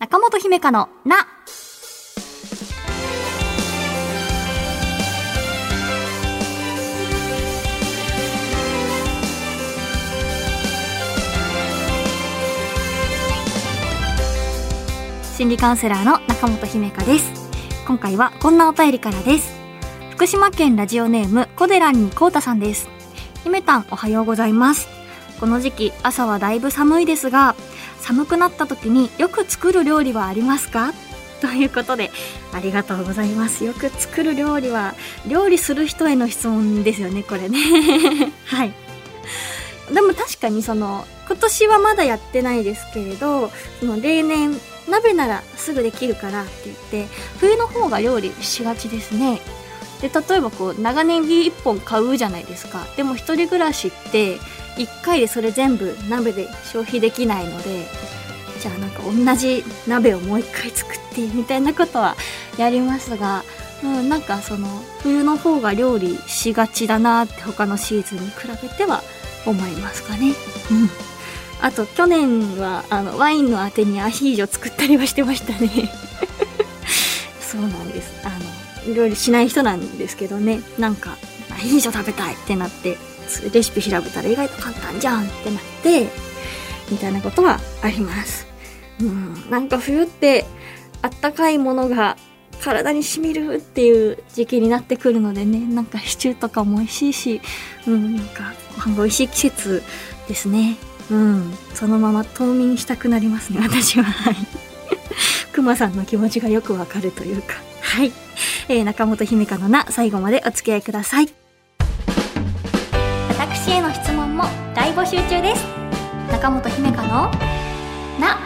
中本姫香のな。心理カウンセラーの中本姫香です。今回はこんなお便りからです。福島県ラジオネームコデランにコータさんです。姫たんおはようございます。この時期朝はだいぶ寒いですが、寒くなった時によく作る料理はありますか？ということで、ありがとうございます。よく作る料理は、料理する人への質問ですよね、これね。はい。でも確かにその、今年はまだやってないですけれど、その例年、鍋ならすぐできるからって言って、冬の方が料理しがちですね。で、例えばこう、長ネギ1本買うじゃないですか。でも一人暮らしって、1回でそれ全部鍋で消費できないので、じゃあなんか同じ鍋をもう1回作ってみたいなことはやりますが、うん、なんかその冬の方が料理しがちだなって他のシーズンに比べては思いますかね。うん。あと去年はあのワインのあてにアヒージョ作ったりはしてましたね。そうなんです。あの、料理しない人なんですけどね、なんかアヒージョ食べたいってなって、レシピ調べたら意外と簡単じゃんってなって、みたいなことはあります。うん、なんか冬ってあったかいものが体に染みるっていう時期になってくるのでね、なんかシチューとかも美味しいし、うん、なんかご飯が美味しい季節ですね。うん、そのまま冬眠したくなりますね、私は。はい。くまさんの気持ちがよくわかるというか。はい。えー、中本姫香のな、最後までお付き合いください。私への質問も大募集中です。中本姫香のな。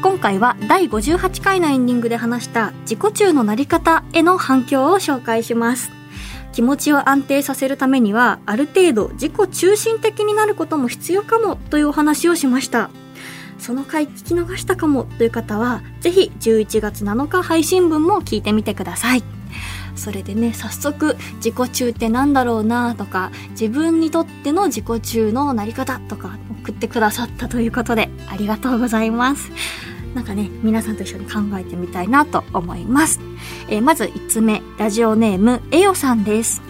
今回は第58回のエンディングで話した自己中のなり方への反響を紹介します。気持ちを安定させるためにはある程度自己中心的になることも必要かもというお話をしました。その回聞き逃したかもという方は、ぜひ11月7日配信分も聞いてみてください。それでね、早速、自己中ってなんだろうなとか、自分にとっての自己中のなり方とか送ってくださったということで、ありがとうございます。なんかね、皆さんと一緒に考えてみたいなと思います。えーまず5つ目、ラジオネーム、えよさんです。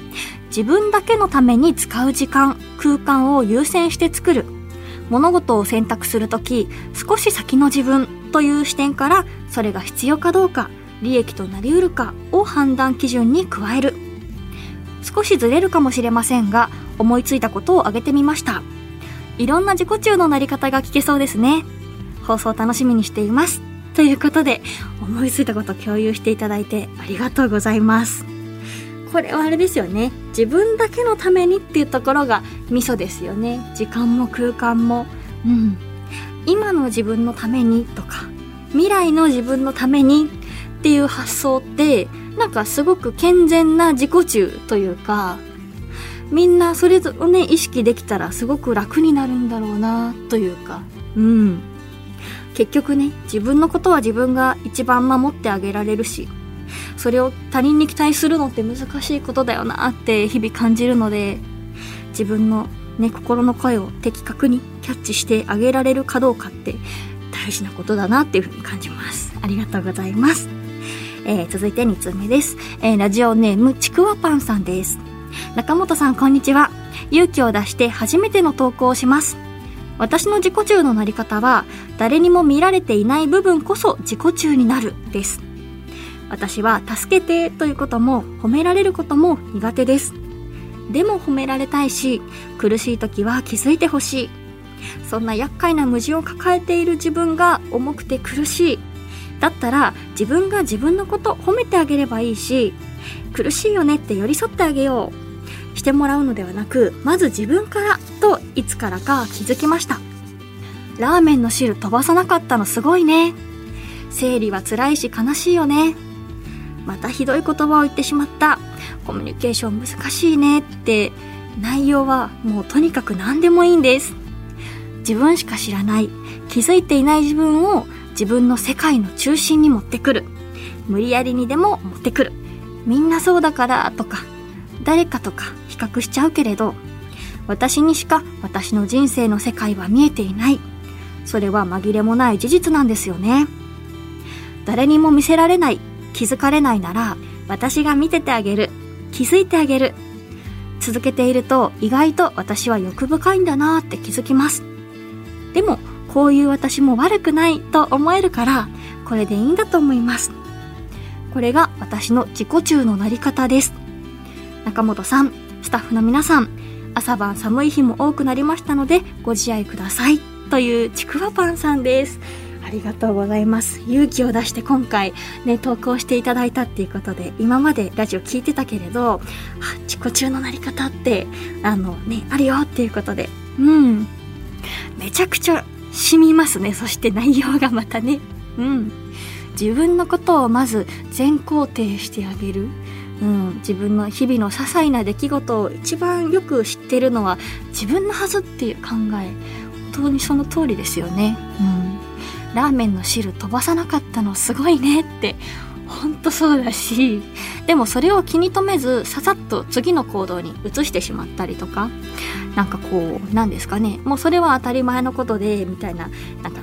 自分だけのために使う時間、空間を優先して作る。物事を選択するとき、少し先の自分という視点から、それが必要かどうか、利益となり得るかを判断基準に加える。少しずれるかもしれませんが、思いついたことを挙げてみました。いろんな自己中のなり方が聞けそうですね。放送楽しみにしています。ということで、思いついたこと共有していただいてありがとうございます。これはあれですよね。自分だけのためにっていうところがミソですよね。時間も空間も。うん。今の自分のためにとか、未来の自分のためにっていう発想って、なんかすごく健全な自己中というか、みんなそれぞれね、意識できたらすごく楽になるんだろうなというか、うん。結局ね、自分のことは自分が一番守ってあげられるし、それを他人に期待するのって難しいことだよなって日々感じるので、自分のね、心の声を的確にキャッチしてあげられるかどうかって大事なことだなっていうふうに感じます。ありがとうございます。えー、続いて2通目です。えー、ラジオネームちくわパンさんです。中本さんこんにちは。勇気を出して初めての投稿をします。私の自己中のなり方は、誰にも見られていない部分こそ自己中になるです。私は助けてということも褒められることも苦手です。でも褒められたいし、苦しい時は気づいてほしい。そんな厄介な矛盾を抱えている自分が重くて苦しい。だったら自分が自分のこと褒めてあげればいいし、苦しいよねって寄り添ってあげよう。してもらうのではなく、まず自分からといつからか気づきました。ラーメンの汁飛ばさなかったのすごいね。生理は辛いし悲しいよね。またひどい言葉を言ってしまった。コミュニケーション難しいねって、内容はもうとにかく何でもいいんです。自分しか知らない、気づいていない自分を自分の世界の中心に持ってくる。無理やりにでも持ってくる。みんなそうだからとか、誰かとか比較しちゃうけれど、私にしか私の人生の世界は見えていない。それは紛れもない事実なんですよね。誰にも見せられない、気づかれないなら、私が見ててあげる、気づいてあげる。続けていると意外と私は欲深いんだなーって気づきます。でも、こういう私も悪くないと思えるから、これでいいんだと思います。これが私の自己中のなり方です。中本さん、スタッフの皆さん、朝晩寒い日も多くなりましたのでご自愛ください。というちくわパンさんです。ありがとうございます。勇気を出して今回ね、投稿していただいたっていうことで、今までラジオ聞いてたけれど、あ、自己中のなり方って、あのね、あるよっていうことで、うん。めちゃくちゃ染みますね。そして内容がまたね。うん。自分のことをまず全肯定してあげる。うん、自分の日々の些細な出来事を一番よく知ってるのは自分のはずっていう考え本当にその通りですよね、うん、ラーメンの汁飛ばさなかったのすごいねってほんとそうだしでもそれを気に留めずささっと次の行動に移してしまったりとかなんかこうなんですかね。もうそれは当たり前のことでみたいななんか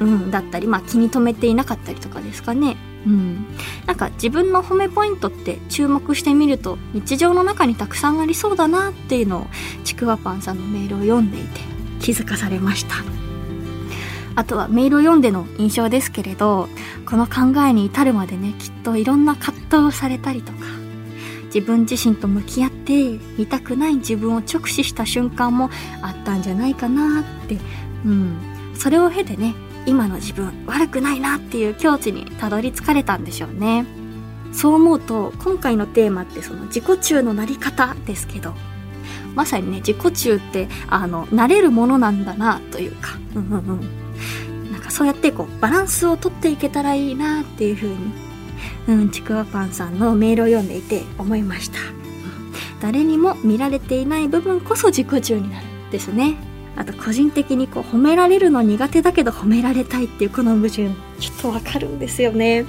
うんだったりまあ気に留めていなかったりとかですかね。うん、なんか自分の褒めポイントって注目してみると日常の中にたくさんありそうだなっていうのをちくわパンさんのメールを読んでいて気づかされました。あとはメールを読んでの印象ですけれどこの考えに至るまでねきっといろんな葛藤をされたりとか自分自身と向き合って見たくない自分を直視した瞬間もあったんじゃないかなって。うん。それを経てね今の自分悪くないなっていう境地にたどり着かれたんでしょうね。そう思うと今回のテーマってその自己中のなり方ですけどまさにね自己中ってあの慣れるものなんだなというか。うんうんうん。なんかそうやってこうバランスをとっていけたらいいなっていう風にうんちくわパンさんのメールを読んでいて思いました、誰にも見られていない部分こそ自己中になる。ですね。あと個人的にこう褒められるの苦手だけど褒められたいっていうこの矛盾。ちょっとわかるんですよね。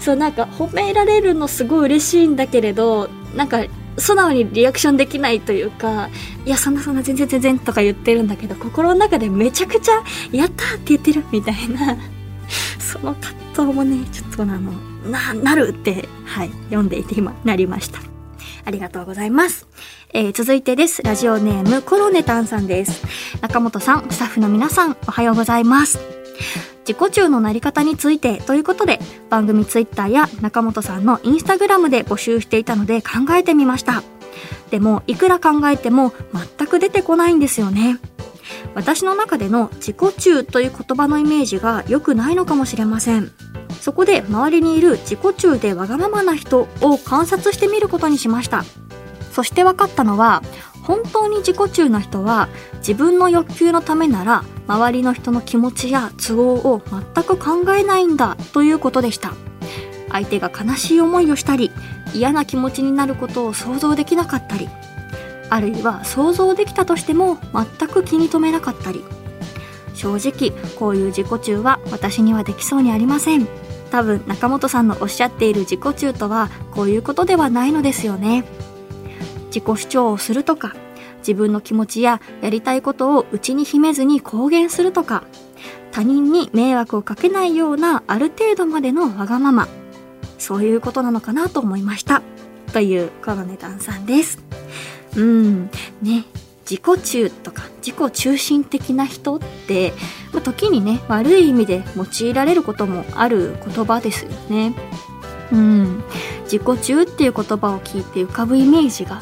そうなんか褒められるのすごい嬉しいんだけれどなんか素直にリアクションできないというかいやそんなそんな全然全然とか言ってるんだけど心の中でめちゃくちゃやったって言ってるみたいな。その葛藤もねちょっとあのななるってはい読んでいて今なりましたありがとうございます。えー、続いてです。ラジオネームコロネタンさんです。中本さん、スタッフの皆さん、おはようございます。自己中のなり方についてということで、番組ツイッターや中本さんのインスタグラムで募集していたので考えてみました。でも、いくら考えても全く出てこないんですよね。私の中での自己中という言葉のイメージが良くないのかもしれません。そこで周りにいる自己中でわがままな人を観察してみることにしました。そして分かったのは、本当に自己中な人は自分の欲求のためなら周りの人の気持ちや都合を全く考えないんだということでした。相手が悲しい思いをしたり嫌な気持ちになることを想像できなかったりあるいは想像できたとしても全く気に留めなかったり。正直こういう自己中は私にはできそうにありません。多分中本さんのおっしゃっている自己中とはこういうことではないのですよね。自己主張をするとか自分の気持ちややりたいことを内に秘めずに公言するとか他人に迷惑をかけないようなある程度までのわがまま。そういうことなのかなと思いました。というコロネタさんです。うん。ね。自己中とか自己中心的な人って、まあ、時にね悪い意味で用いられることもある言葉ですよね。うん。自己中っていう言葉を聞いて浮かぶイメージが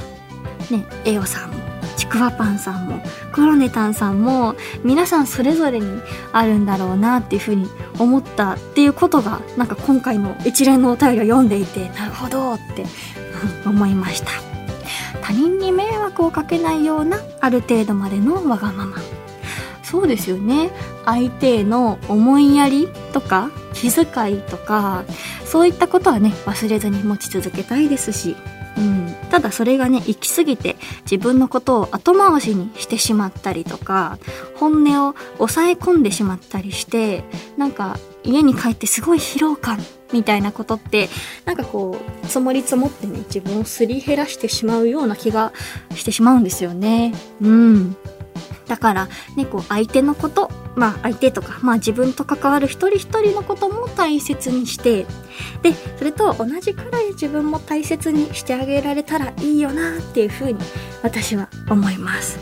ね、エオさんも、ちくわパンさんも、コロネタンさんも、皆さんそれぞれにあるんだろうなっていうふうに思ったっていうことが、なんか今回の一連のお便りを読んでいて、なるほどって思いました。他人に迷惑をかけないようなある程度までのわがまま。そうですよね。相手への思いやりとか気遣いとか、そういったことはね、忘れずに持ち続けたいですし、うん、ただそれがね行き過ぎて自分のことを後回しにしてしまったりとか本音を抑え込んでしまったりしてなんか家に帰ってすごい疲労感みたいなことってなんかこう積もり積もってね自分をすり減らしてしまうような気がしてしまうんですよね。うん。だからねこう相手のことまあ相手とかまあ自分と関わる一人一人のことも大切にしてでそれと同じくらい自分も大切にしてあげられたらいいよなっていうふうに私は思います、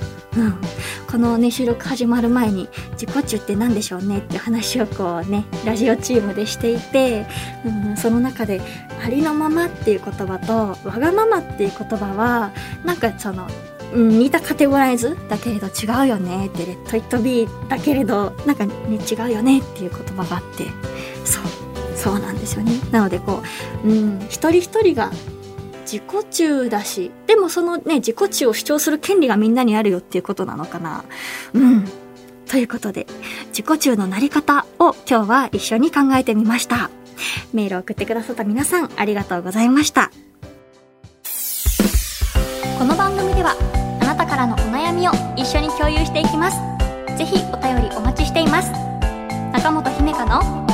このね収録始まる前に自己中って何でしょうねって話をこうねラジオチームでしていて、うん、その中でありのままっていう言葉とわがままっていう言葉はなんかそのうん、似たカテゴライズだけれど違うよねってレッド・イット・ビーだけれどなんかね違うよねっていう言葉があってそうそうなんですよね。なのでこう、うん、一人一人が自己中だし、でもそのね、自己中を主張する権利がみんなにあるよっていうことなのかな。うん。ということで、自己中のなり方を今日は一緒に考えてみました。メールを送ってくださった皆さん、ありがとうございました。この番組では、あなたからのお悩みを一緒に共有していきます。ぜひお便りお待ちしています。中本姫香の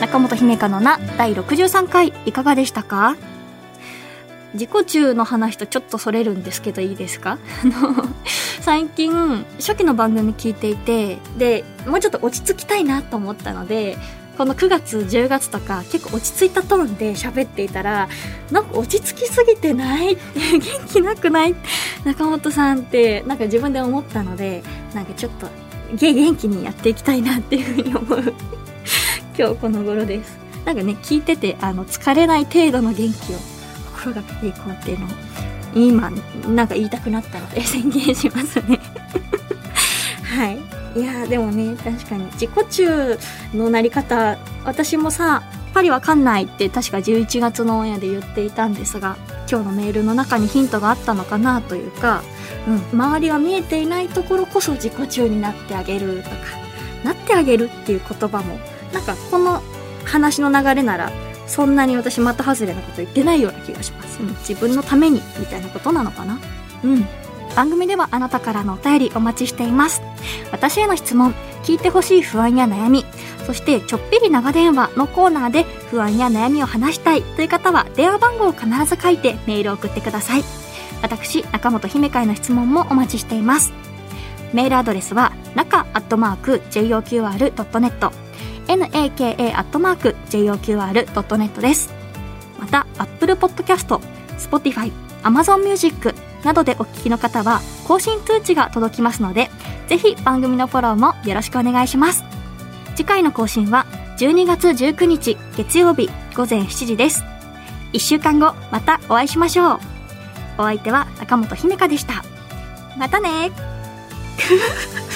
中本姫香のな第63回いかがでしたか？自己中の話とちょっとそれるんですけどいいですか？最近初期の番組聞いていてでもうちょっと落ち着きたいなと思ったのでこの9月10月とか結構落ち着いたトーンで喋っていたらなんか落ち着きすぎてない？元気なくない？中本さんってなんか自分で思ったのでなんかちょっと元気にやっていきたいなっていうふうに思う。今日この頃です。なんかね、聞いてて、あの、疲れない程度の元気を心がけていこうっていうのを、今、なんか言いたくなったので 宣言しますね はい。いやでもね、確かに自己中のなり方、私もさ、パリわかんないって確か11月のオンエアで言っていたんですが、今日のメールの中にヒントがあったのかなというか、うん、周りが見えていないところこそ自己中になってあげるとか、なってあげるっていう言葉もなんかこの話の流れならそんなに私的外れなこと言ってないような気がします、うん、自分のためにみたいなことなのかな。うん。番組ではあなたからのお便りお待ちしています。私への質問聞いてほしい不安や悩みそしてちょっぴり長電話のコーナーで不安や悩みを話したいという方は電話番号を必ず書いてメールを送ってください。私中本姫会の質問もお待ちしています。メールアドレスは中アットマーク JOQR.net naka.joqr.net です。また、Apple Podcast、Spotify、Amazon Music などでお聞きの方は、更新通知が届きますので、ぜひ番組のフォローもよろしくお願いします。次回の更新は、12月19日月曜日午前7時です。1週間後、またお会いしましょう。お相手は中本姫香でした。またね